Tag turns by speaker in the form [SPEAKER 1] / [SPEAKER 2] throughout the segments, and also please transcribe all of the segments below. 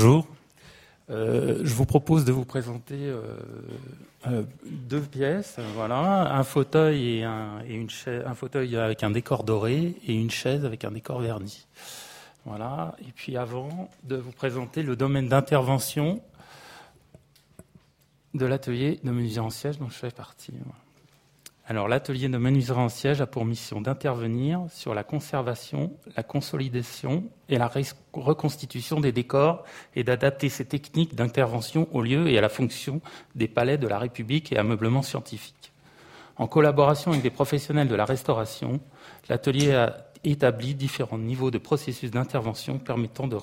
[SPEAKER 1] Bonjour. Euh, je vous propose de vous présenter euh, euh, deux pièces. Voilà, un fauteuil et, un, une chaise, un fauteuil avec un décor doré et une chaise avec un décor verni. Voilà. Et puis avant de vous présenter le domaine d'intervention de l'atelier de menuiserie en siège dont je fais partie. Alors, l'atelier de menuiserie en siège a pour mission d'intervenir sur la conservation, la consolidation et la reconstitution des décors et d'adapter ces techniques d'intervention au lieu et à la fonction des palais de la République et ameublement scientifique. En collaboration avec des professionnels de la restauration, l'atelier a établi différents niveaux de processus d'intervention permettant de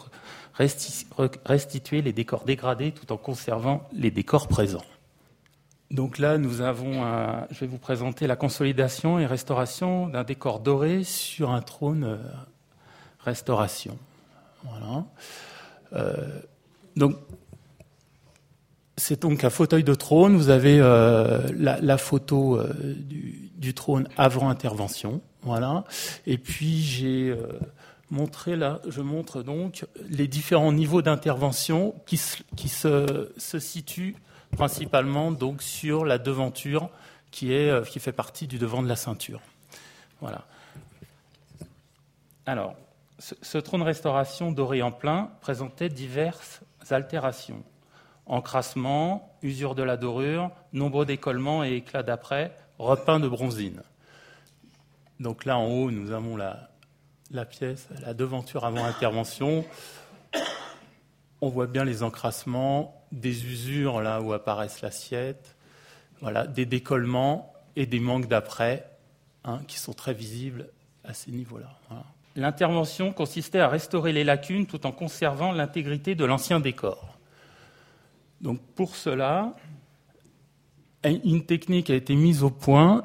[SPEAKER 1] restituer les décors dégradés tout en conservant les décors présents. Donc là, nous avons, je vais vous présenter la consolidation et restauration d'un décor doré sur un trône euh, restauration. Voilà. Euh, donc, c'est donc un fauteuil de trône. Vous avez euh, la, photo du, trône avant intervention. Voilà. Et puis j'ai montré là, je montre donc les différents niveaux d'intervention qui, qui se, se situent principalement donc sur la devanture qui, est, euh, qui fait partie du devant de la ceinture. Voilà. Alors, ce, trône restauration doré en plein présentait diverses altérations. Encrassement, usure de la dorure, nombreux décollements et éclats d'après, repeint de bronzine. Donc là en haut, nous avons la, la pièce, la devanture avant intervention. On voit bien les encrassements, des usures là où apparaissent l'assiette, voilà, des décollements et des manques d'après hein, qui sont très visibles à ces niveaux-là. L'intervention consistait à restaurer les lacunes tout en conservant l'intégrité de l'ancien décor. Donc pour cela, une technique a été mise au point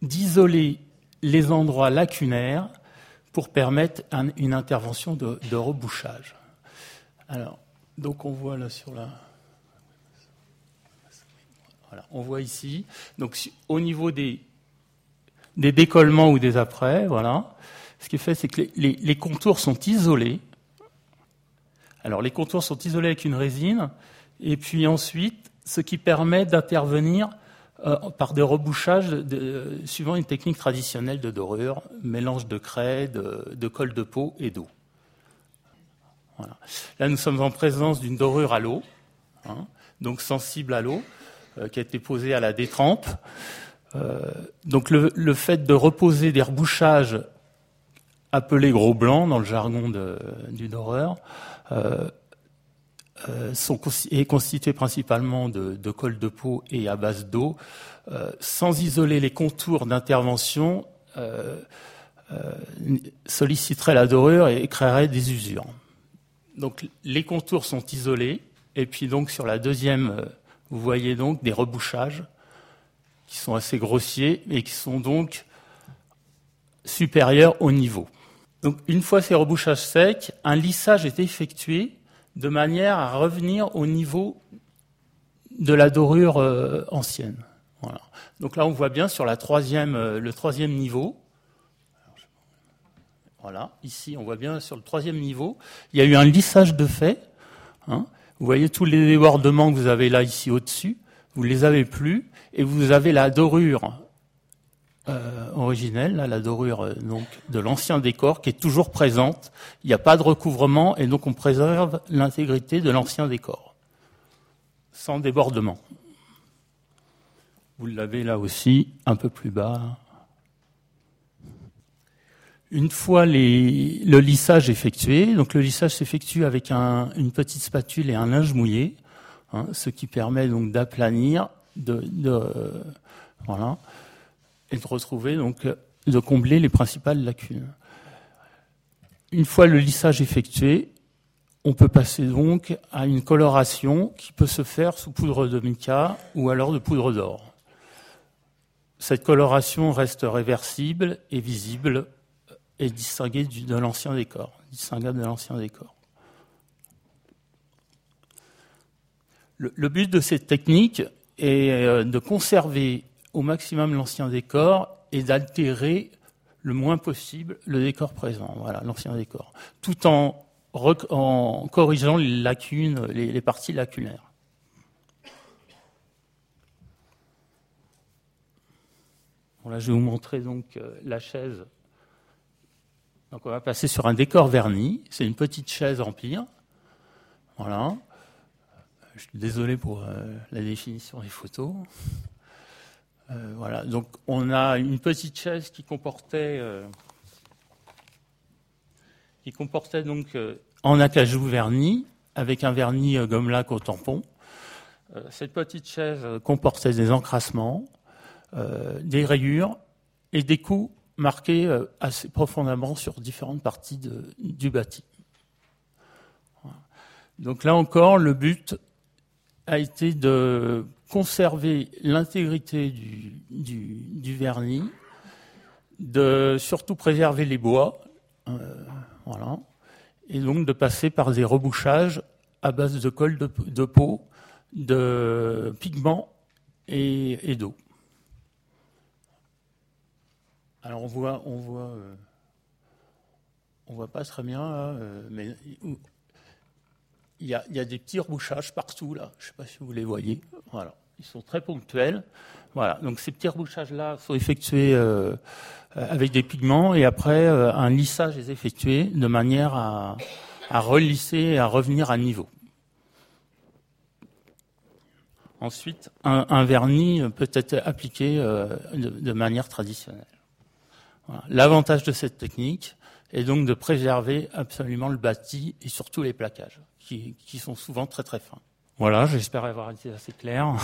[SPEAKER 1] d'isoler les endroits lacunaires pour permettre une intervention de, de rebouchage. Alors, donc on voit là sur la. Voilà, on voit ici. Donc au niveau des, décollements ou des après, voilà. Ce qui est fait, c'est que les, contours sont isolés. Alors les contours sont isolés avec une résine, et puis ensuite, ce qui permet d'intervenir euh, par des rebouchages suivant une technique traditionnelle de dorure, mélange de craie, de, de colle de peau et d'eau. Là, nous sommes en présence d'une dorure à l'eau, hein, donc sensible à l'eau, euh, qui a été posée à la détrempe. Euh, donc le, fait de reposer des rebouchages appelés gros blancs dans le jargon du doreur euh, sont, est constitué principalement de, de, de peau et à base d'eau, sans isoler les contours d'intervention, solliciterait la dorure et créerait des usures. Donc les contours sont isolés, et puis donc sur la deuxième, euh, vous voyez donc des rebouchages qui sont assez grossiers et qui sont donc supérieurs au niveau. Donc une fois ces rebouchages secs, un lissage est effectué de manière à revenir au niveau de la dorure euh, ancienne. Donc là, on voit bien sur euh, le troisième niveau, voilà, ici, on voit bien sur le troisième niveau, il y a eu un lissage de fait. Hein. Vous voyez tous les débordements que vous avez là, ici, au-dessus. Vous ne les avez plus, et vous avez la dorure euh, originelle, la dorure euh, donc de l'ancien décor, qui est toujours présente. Il n'y a pas de recouvrement, et donc on préserve l'intégrité de l'ancien décor, sans débordement. Vous l'avez là aussi, un peu plus bas. Une fois le lissage effectué, donc le lissage s'effectue avec une petite spatule et un linge mouillé, hein, ce qui permet donc d'aplanir, de, voilà, et de retrouver donc de combler les principales lacunes. Une fois le lissage effectué, on peut passer donc à une coloration qui peut se faire sous poudre de mica ou alors de poudre d'or. Cette coloration reste réversible et visible est distingué de l'ancien décor, distinguable de l'ancien décor. Le, but de cette technique est euh, de conserver au maximum l'ancien décor et d'altérer le moins possible le décor présent, voilà, l'ancien décor, tout en corrigeant les lacunes, les, parties lacunaires. Je vais vous montrer donc euh, la chaise. Donc on va passer sur un décor verni. C'est une petite chaise empire. Voilà. Je suis désolé pour euh, la définition des photos. Euh, voilà. Donc on a une petite chaise qui comportait qui comportait donc euh, en acajou verni, avec un vernis euh, gomme lac au tampon. Euh, cette petite chaise comportait des encrassements, des rayures et des coups marqués assez profondément sur différentes parties du bâti. Donc là encore, le but a été de conserver l'intégrité du, du, vernis, de surtout préserver les bois, voilà. Et donc de passer par des rebouchages à base de colle de, peau, de pigments et, d'eau. Alors on voit, on voit, euh, on voit pas très bien euh, mais il y, a, des petits rebouchages partout là. Je ne sais pas si vous les voyez. Voilà, ils sont très ponctuels. Voilà, donc ces petits rebouchages-là sont effectués euh, avec des pigments et après un lissage est effectué de manière à, relisser et à revenir à niveau. Ensuite, un, vernis peut être appliqué de, manière traditionnelle. L'avantage de cette technique est donc de préserver absolument le bâti et surtout les plaquages, qui, qui sont souvent très très fins. Voilà, j'espère avoir été assez clair.